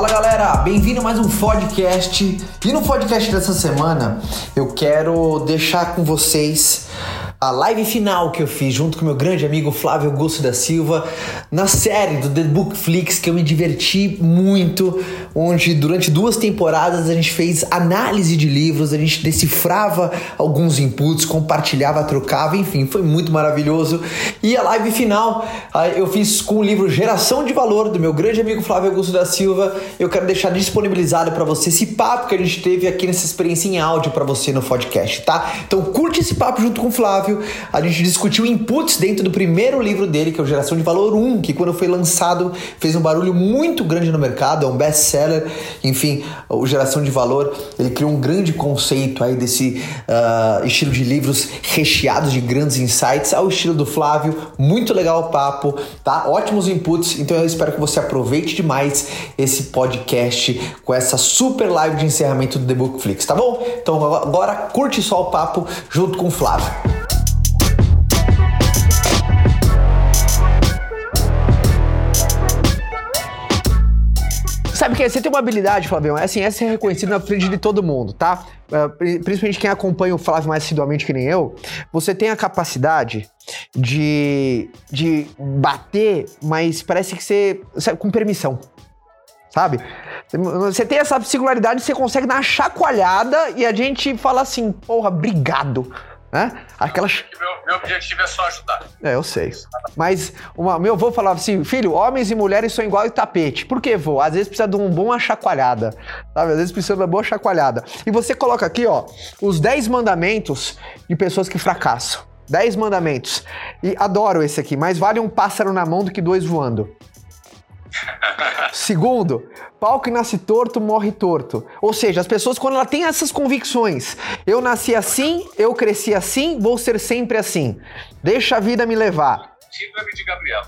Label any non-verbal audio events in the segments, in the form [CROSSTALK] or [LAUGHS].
Fala galera, bem-vindo a mais um podcast. E no podcast dessa semana eu quero deixar com vocês a live final que eu fiz junto com meu grande amigo Flávio Augusto da Silva na série do The Bookflix que eu me diverti muito, onde durante duas temporadas a gente fez análise de livros, a gente decifrava alguns inputs, compartilhava, trocava, enfim, foi muito maravilhoso. E a live final eu fiz com o livro Geração de Valor do meu grande amigo Flávio Augusto da Silva. Eu quero deixar disponibilizado para você esse papo que a gente teve aqui nessa experiência em áudio para você no podcast, tá? Então curte esse papo junto com o Flávio Flávio, a gente discutiu inputs dentro do primeiro livro dele, que é o Geração de Valor 1, que quando foi lançado fez um barulho muito grande no mercado, é um best-seller, enfim, o Geração de Valor, ele criou um grande conceito aí desse uh, estilo de livros recheados de grandes insights, ao estilo do Flávio, muito legal o papo, tá? Ótimos inputs, então eu espero que você aproveite demais esse podcast com essa super live de encerramento do The Bookflix, tá bom? Então agora curte só o papo junto com o Flávio. Sabe que você tem uma habilidade, Flavião, é assim, essa é reconhecida na frente de todo mundo, tá? É, principalmente quem acompanha o Flávio mais assiduamente que nem eu, você tem a capacidade de, de bater, mas parece que você. Sabe, com permissão. Sabe? Você tem essa singularidade, você consegue dar uma chacoalhada e a gente fala assim, porra, obrigado. Né? Aquelas... Meu, meu, objetivo é só ajudar. É, eu sei. Mas uma, meu avô falava assim: filho, homens e mulheres são igual em tapete. Por que, vô? Às vezes precisa de uma boa chacoalhada. Sabe? Às vezes precisa de uma boa chacoalhada. E você coloca aqui, ó, os 10 mandamentos de pessoas que fracassam. 10 mandamentos. E adoro esse aqui, mais vale um pássaro na mão do que dois voando. [LAUGHS] Segundo, pau que nasce torto morre torto. Ou seja, as pessoas, quando ela tem essas convicções, eu nasci assim, eu cresci assim, vou ser sempre assim. Deixa a vida me levar. Síndrome de Gabriel.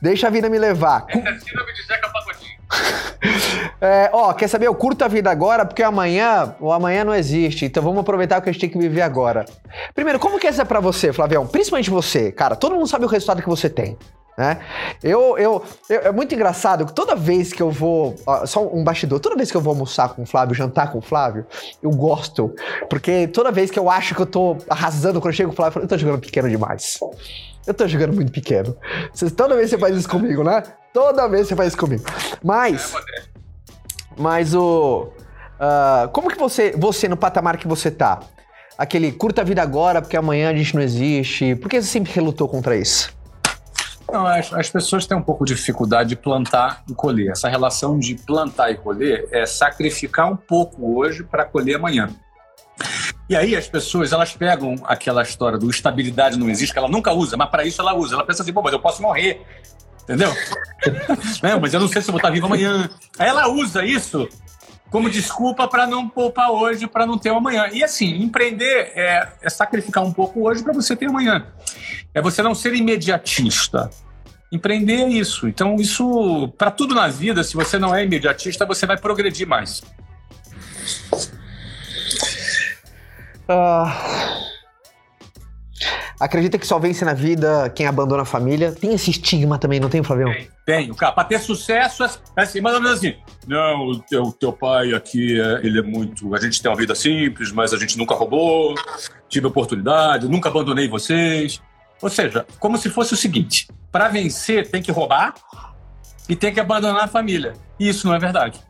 Deixa a vida me levar. Essa é síndrome de Zeca Pagodinho. [LAUGHS] é, ó, quer saber? Eu curto a vida agora porque amanhã, o amanhã não existe. Então vamos aproveitar o que a gente tem que viver agora. Primeiro, como que é isso pra você, Flavião? Principalmente você, cara. Todo mundo sabe o resultado que você tem. Né? Eu, eu, eu, é muito engraçado que toda vez que eu vou. Ó, só um bastidor, toda vez que eu vou almoçar com o Flávio, jantar com o Flávio, eu gosto. Porque toda vez que eu acho que eu tô arrasando, quando eu chego com o Flávio, eu, falo, eu tô jogando pequeno demais. Eu tô jogando muito pequeno. Você, toda vez você faz isso comigo, né? Toda vez você faz isso comigo. Mas. É, mas o. Uh, como que você, você, no patamar que você tá? Aquele curta a vida agora, porque amanhã a gente não existe. Por que você sempre relutou contra isso? Não, as, as, pessoas têm um pouco de dificuldade de plantar e colher. Essa relação de plantar e colher é sacrificar um pouco hoje para colher amanhã. E aí as pessoas elas pegam aquela história do estabilidade não existe, que ela nunca usa, mas para isso ela usa. Ela pensa assim, pô, mas eu posso morrer. Entendeu? [LAUGHS] não, mas eu não sei se eu vou estar vivo amanhã. Aí ela usa isso como desculpa para não poupar hoje, para não ter amanhã. E assim, empreender é, é sacrificar um pouco hoje para você ter amanhã. É você não ser imediatista. Empreender é isso. Então, isso, para tudo na vida, se você não é imediatista, você vai progredir mais. Uh, Acredita que só vence na vida quem abandona a família? Tem esse estigma também, não tem, Flavião? Tem, tem. Cara, pra ter sucesso, é assim, mais ou menos assim. Não, o teu, teu pai aqui, é, ele é muito. A gente tem uma vida simples, mas a gente nunca roubou, tive oportunidade, nunca abandonei vocês. Ou seja, como se fosse o seguinte: para vencer, tem que roubar e tem que abandonar a família. E isso não é verdade.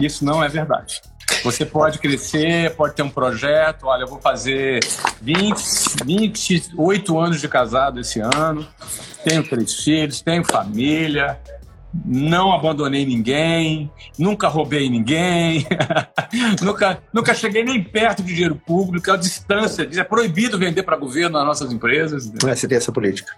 Isso não é verdade. Você pode crescer, pode ter um projeto. Olha, eu vou fazer 20, 28 anos de casado esse ano. Tenho três filhos, tenho família. Não abandonei ninguém, nunca roubei ninguém, [LAUGHS] nunca, nunca cheguei nem perto de dinheiro público. A distância é proibido vender para governo nas nossas empresas. É, você tem essa política.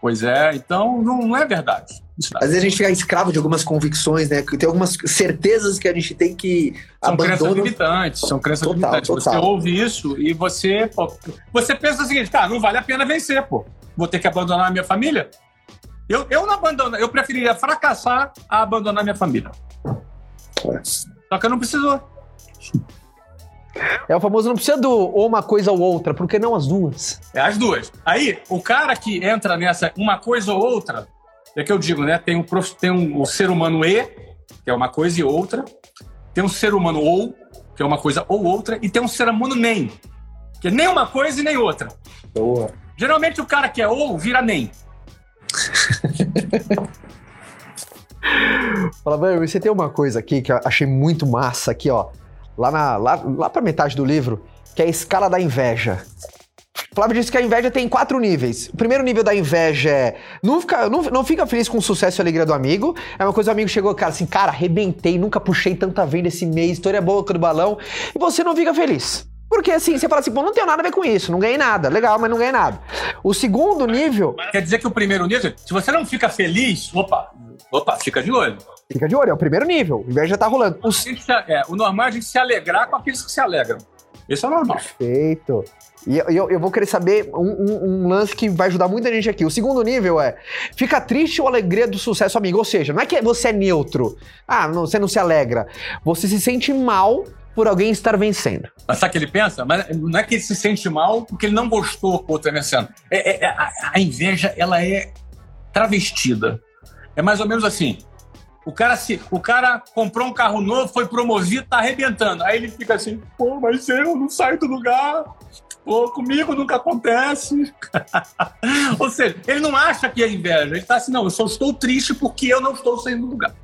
Pois é, então não é verdade. Às vezes a gente fica escravo de algumas convicções, né? Tem algumas certezas que a gente tem que São abandono... crenças limitantes, são crenças total, limitantes. Total. Você ouve isso e você, pô, você pensa o seguinte, tá, não vale a pena vencer, pô. Vou ter que abandonar a minha família? Eu, eu não abandono, eu preferiria fracassar a abandonar minha família. É. Só que eu não preciso. É o famoso não precisa do ou uma coisa ou outra, porque não as duas? É as duas. Aí, o cara que entra nessa uma coisa ou outra, é que eu digo, né? Tem, um, tem um, o ser humano E que é uma coisa e outra. Tem um ser humano ou, que é uma coisa ou outra. E tem um ser humano nem, que é nem uma coisa e nem outra. Boa. Geralmente o cara que é ou vira nem. [LAUGHS] Fala, velho, você tem uma coisa aqui que eu achei muito massa aqui, ó. Lá, na, lá, lá pra metade do livro, que é a escala da inveja. Flávio disse que a inveja tem quatro níveis. O primeiro nível da inveja é não fica, não, não fica feliz com o sucesso e alegria do amigo. É uma coisa o amigo chegou, cara, assim, cara, arrebentei, nunca puxei tanta venda esse mês, história boa do balão. E você não fica feliz. Porque assim, você fala assim, pô, não tenho nada a ver com isso, não ganhei nada. Legal, mas não ganhei nada. O segundo nível. Quer dizer que o primeiro nível, se você não fica feliz, opa, opa, fica de olho. Fica de olho, é o primeiro nível. O inveja tá rolando. O, é, o normal é a gente se alegrar com aqueles que se alegram. Esse é o normal. Perfeito. E eu, eu, eu vou querer saber um, um- um lance que vai ajudar muita gente aqui. O segundo nível é: fica triste ou alegria do sucesso amigo? Ou seja, não é que você é neutro. Ah, não, você não se alegra. Você se sente mal por alguém estar vencendo. Mas sabe o que ele pensa? Mas não é que ele se sente mal porque ele não gostou que o outro vencendo. É, é- é- a, a inveja, ela é travestida. É mais ou menos assim. O cara, se, o cara comprou um carro novo, foi promovido, tá arrebentando. Aí ele fica assim, pô, mas eu não saio do lugar. Pô, comigo nunca acontece. [LAUGHS] ou seja, ele não acha que é inveja. Ele tá assim, não, eu só estou triste porque eu não estou saindo do lugar.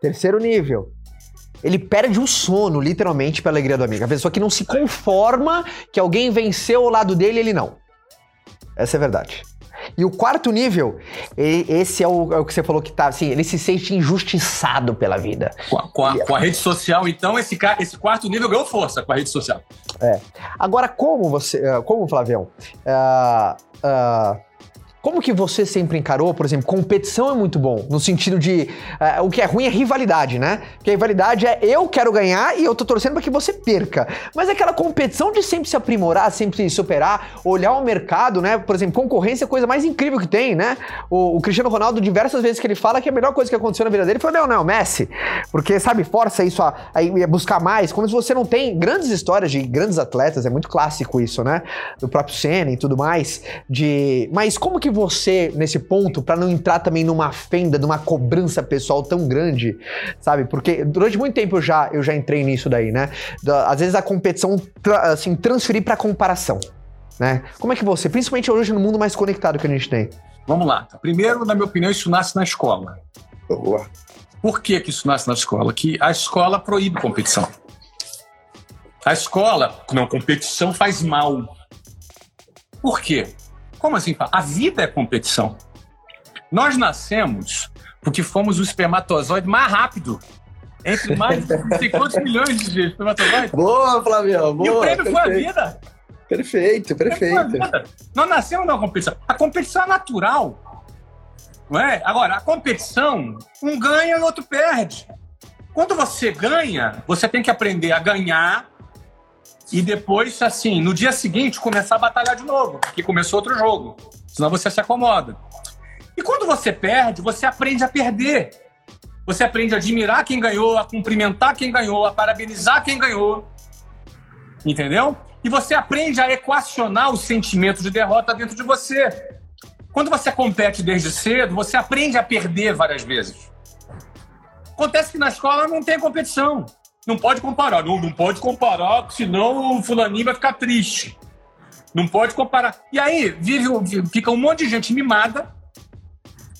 Terceiro nível. Ele perde o sono, literalmente, pela alegria do amigo. A pessoa que não se conforma que alguém venceu ao lado dele, ele não. Essa é a verdade. E o quarto nível, esse é o, é o que você falou que tá assim, ele se sente injustiçado pela vida. Com a, com a- com a rede social, então, esse, esse quarto nível ganhou força com a rede social. Agora, como você. ah, Como, Flavião? ah, ah, como que você sempre encarou, por exemplo, competição é muito bom, no sentido de. ah, o que é ruim é rivalidade, né? Porque a rivalidade é eu quero ganhar e eu tô torcendo para que você perca. Mas aquela competição de sempre se aprimorar, sempre se superar, olhar o mercado, né? Por exemplo, concorrência é a coisa mais incrível que tem, né? O, o Cristiano Ronaldo, diversas vezes que ele fala que a melhor coisa que aconteceu na vida dele foi o Leonel Messi. Porque, sabe, força isso a, a ir buscar mais. Se você não tem grandes histórias de grandes atletas, é muito clássico isso, né? Do próprio Senna e tudo mais. De. Mas como que você, nesse ponto, pra não entrar também numa fenda, numa cobrança pessoal tão grande, sabe? Porque durante muito tempo eu já, eu já entrei nisso daí, né? Da- às vezes a competição, tra- assim, transferir pra comparação. Né? Como é que você, principalmente hoje no mundo mais conectado que a gente tem? Vamos lá. Primeiro, na minha opinião, isso nasce na escola. Boa. Por que, que isso nasce na escola? Que a escola proíbe competição. A escola, não, competição faz mal. Por quê? Como assim? A vida é competição. Nós nascemos porque fomos o espermatozoide mais rápido. Entre mais de não sei quantos milhões de espermatozoides. Boa, Flavião, boa. e o prêmio foi a vida. Perfeito, Nós nascemos na competição. A competição é natural. Não é? Agora, a competição, um ganha e o outro perde. Quando você ganha, você tem que aprender a ganhar e depois, assim, no dia seguinte, começar a batalhar de novo, porque começou outro jogo. Senão você se acomoda. E quando você perde, você aprende a perder. Você aprende a admirar quem ganhou, a cumprimentar quem ganhou, a parabenizar quem ganhou. Entendeu? E você aprende a equacionar o sentimento de derrota dentro de você. Quando você compete desde cedo, você aprende a perder várias vezes. Acontece que na escola não tem competição. Não pode comparar. Não, não pode comparar, senão o fulaninho vai ficar triste. Não pode comparar. E aí vive, fica um monte de gente mimada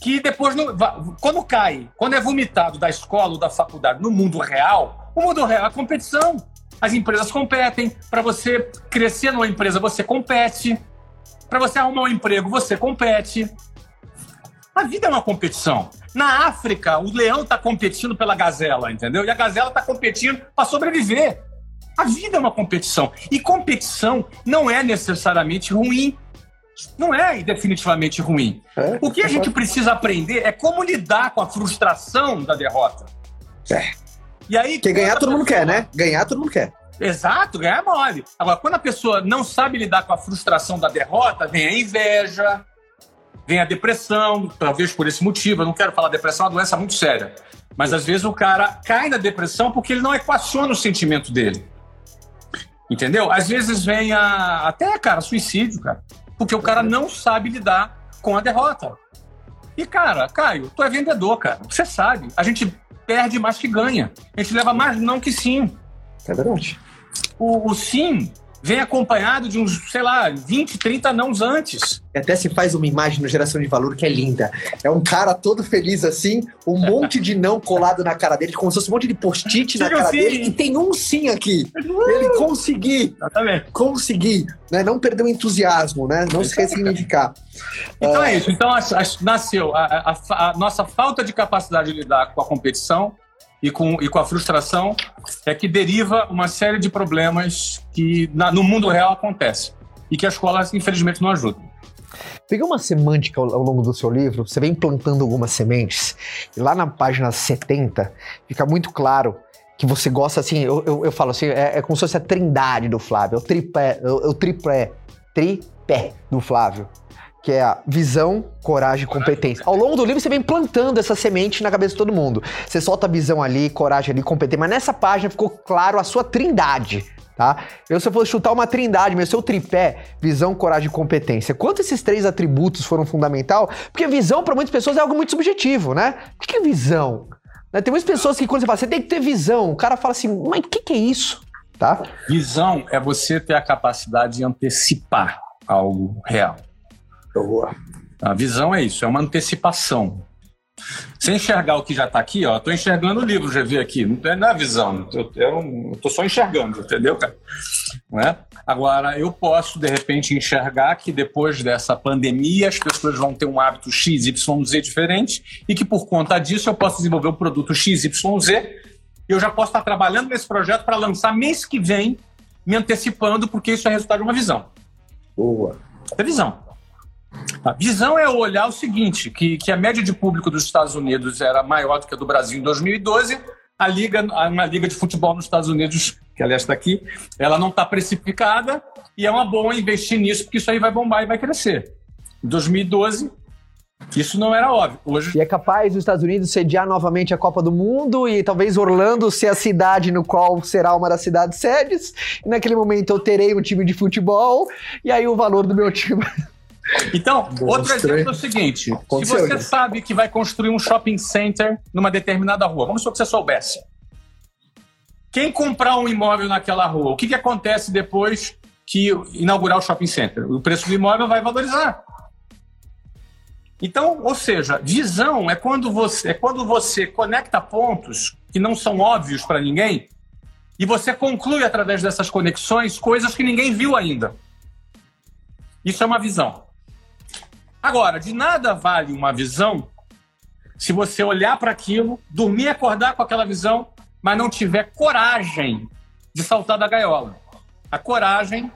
que depois, não, quando cai, quando é vomitado da escola ou da faculdade no mundo real, o mundo real é a competição. As empresas competem. Para você crescer numa empresa, você compete. Para você arrumar um emprego, você compete. A vida é uma competição. Na África, o leão está competindo pela gazela, entendeu? E a gazela está competindo para sobreviver. A vida é uma competição. E competição não é necessariamente ruim. Não é definitivamente ruim. É, O que a gente precisa aprender é como lidar com a frustração da derrota. É. E aí, Porque ganhar todo mundo quer, né? Ganhar todo mundo quer. Exato, ganhar é mole. Agora, quando a pessoa não sabe lidar com a frustração da derrota, vem a inveja, vem a depressão, talvez por esse motivo. Eu não quero falar depressão, é uma doença muito séria. Mas às vezes o cara cai na depressão porque ele não equaciona o sentimento dele. Entendeu? Às vezes vem a. Até, cara, suicídio, cara. Porque o cara não sabe lidar com a derrota. E, cara, Caio, tu é vendedor, cara. Você sabe. A gente perde mais que ganha. A gente leva mais não que sim. É verdade. O, o sim vem acompanhado de uns, sei lá, 20, 30 nãos antes. Até se faz uma imagem no Geração de Valor que é linda. É um cara todo feliz assim, um monte de não colado na cara dele, como se fosse um monte de post-it na cara sim. dele, e tem um sim aqui. Ele conseguir, Exatamente. conseguir, né? Não perder o entusiasmo, né? Não se ressignificar. Então é isso. Então nasceu a, a- a- a nossa falta de capacidade de lidar com a competição e com, e com a frustração é que deriva uma série de problemas que na- no mundo real acontece e que a escola, infelizmente, não ajuda. Peguei uma semântica ao, longo do seu livro, você vem plantando algumas sementes, e lá na página 70 fica muito claro que você gosta, assim, eu, eu, eu falo assim, é, é como se fosse a trindade do Flávio, é o tripé, é o, é o tripé, tripé do Flávio, que é a visão, coragem e competência. Ao longo do livro você vem plantando essa semente na cabeça de todo mundo. Você solta a visão ali, coragem ali, competência, mas nessa página ficou claro a sua trindade, tá? Eu, se eu fosse chutar uma trindade, meu seu tripé, visão, coragem e competência. Quanto esses três atributos foram fundamental? Porque visão, para muitas pessoas, é algo muito subjetivo, né? O que é visão? Né, Tem muitas pessoas que, quando você fala, você tem que ter visão, o cara fala assim, mas o que, que é isso? Tá? Visão é você ter a capacidade de antecipar algo real. A visão é isso, é uma antecipação. Sem enxergar o que já está aqui, ó, tô enxergando o livro, já vi aqui, não é na visão, eu, tô só enxergando, entendeu, cara? Não é? Agora, eu posso, de repente, enxergar que depois dessa pandemia as pessoas vão ter um hábito XYZ diferente e que por conta disso eu posso desenvolver o produto XYZ e eu já posso estar trabalhando nesse projeto para lançar mês que vem, me antecipando, porque isso é resultado de uma visão. Boa. É visão. A visão é olhar o seguinte, que, que a média de público dos Estados Unidos era maior do que a do Brasil em 2012. A liga, uma liga de futebol nos Estados Unidos, que aliás está aqui, ela não está precificada e é uma boa investir nisso, porque isso aí vai bombar e vai crescer. Em 2012, isso não era óbvio. Hoje E é capaz os Estados Unidos sediar novamente a Copa do Mundo e talvez Orlando ser a cidade no qual será uma das cidades sedes. E naquele momento eu terei um time de futebol e aí o valor do meu time. Então, outro exemplo hein? é o seguinte: se Aconteceu você já. sabe que vai construir um shopping center numa determinada rua, vamos supor que você soubesse. Quem comprar um imóvel naquela rua, o que, que acontece depois que inaugurar o shopping center? O preço do imóvel vai valorizar. Então, ou seja, visão é quando você é quando você conecta pontos que não são óbvios para ninguém e você conclui através dessas conexões coisas que ninguém viu ainda. Isso é uma visão. Agora, de nada vale uma visão se você olhar para aquilo, dormir e acordar com aquela visão, mas não tiver coragem de saltar da gaiola. A coragem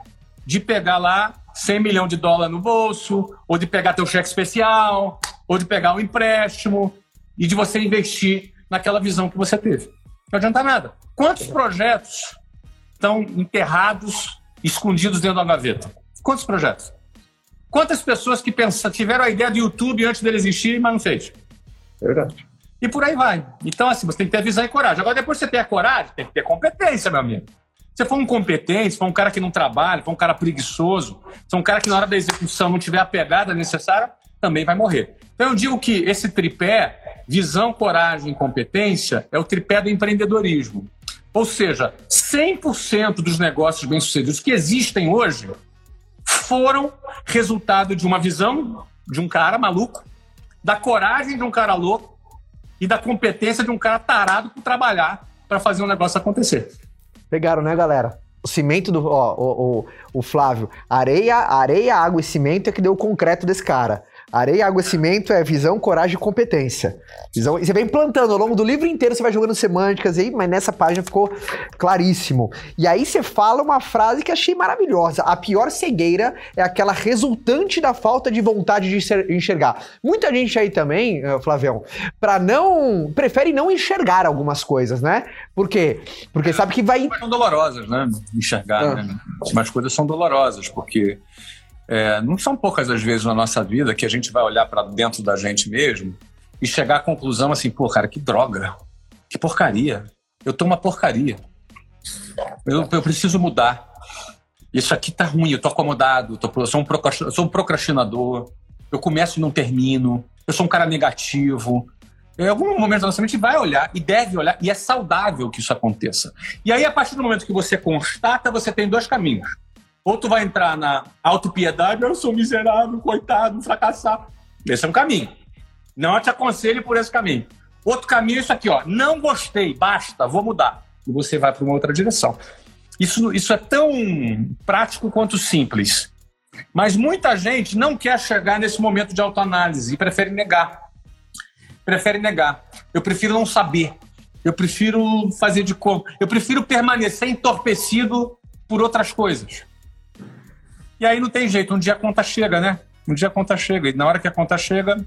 de pegar lá 100 milhões de dólares no bolso, ou de pegar teu cheque especial, ou de pegar um empréstimo e de você investir naquela visão que você teve. Não adianta nada. Quantos projetos estão enterrados, escondidos dentro da gaveta? Quantos projetos? Quantas pessoas que tiveram a ideia do YouTube antes dele existir, mas não fez? É verdade. E por aí vai. Então, assim, você tem que ter visão e coragem. Agora, depois que você ter a coragem, tem que ter competência, meu amigo. Se for um competente, se for um cara que não trabalha, se for um cara preguiçoso, se for um cara que na hora da execução não tiver a pegada necessária, também vai morrer. Então, eu digo que esse tripé, visão, coragem e competência, é o tripé do empreendedorismo. Ou seja, 100% dos negócios bem-sucedidos que existem hoje foram resultado de uma visão de um cara maluco, da coragem de um cara louco e da competência de um cara tarado por trabalhar para fazer um negócio acontecer. Pegaram, né, galera? O cimento do. Ó, o, o, o Flávio. Areia, areia, água e cimento é que deu o concreto desse cara. Areia, água e cimento é visão, coragem e competência. Visão, e você vem plantando ao longo do livro inteiro, você vai jogando semânticas aí, mas nessa página ficou claríssimo. E aí você fala uma frase que achei maravilhosa. A pior cegueira é aquela resultante da falta de vontade de enxer- enxergar. Muita gente aí também, eh, Flavião, para não. prefere não enxergar algumas coisas, né? Por quê? Porque sabe que vai. São dolorosas, né? Enxergar, Ah. né? Mas coisas são dolorosas, porque é, não são poucas as vezes na nossa vida que a gente vai olhar para dentro da gente mesmo e chegar à conclusão assim, pô, cara, que droga, que porcaria. Eu tô uma porcaria. Eu, eu preciso mudar. Isso aqui tá ruim, eu tô acomodado, tô- eu, sou um eu sou um procrastinador, eu começo e não termino, eu sou um cara negativo, Em algum momento da nossa mente vai olhar e deve olhar, e é saudável que isso aconteça. E aí, a partir do momento que você constata, você tem dois caminhos. Ou tu vai entrar na autopiedade, eu sou miserável, coitado, fracassado. Esse é um caminho. Não te aconselho por esse caminho. Outro caminho é isso aqui, ó. Não gostei, basta, vou mudar. E você vai para uma outra direção. Isso, isso é tão prático quanto simples. Mas muita gente não quer chegar nesse momento de autoanálise e prefere negar. Prefere negar. Eu prefiro não saber. Eu prefiro fazer de como. Eu prefiro permanecer entorpecido por outras coisas. E aí não tem jeito, um dia a conta chega, né? Um dia a conta chega. E na hora que a conta chega,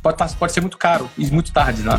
pode, tá, pode ser muito caro e muito tarde, né?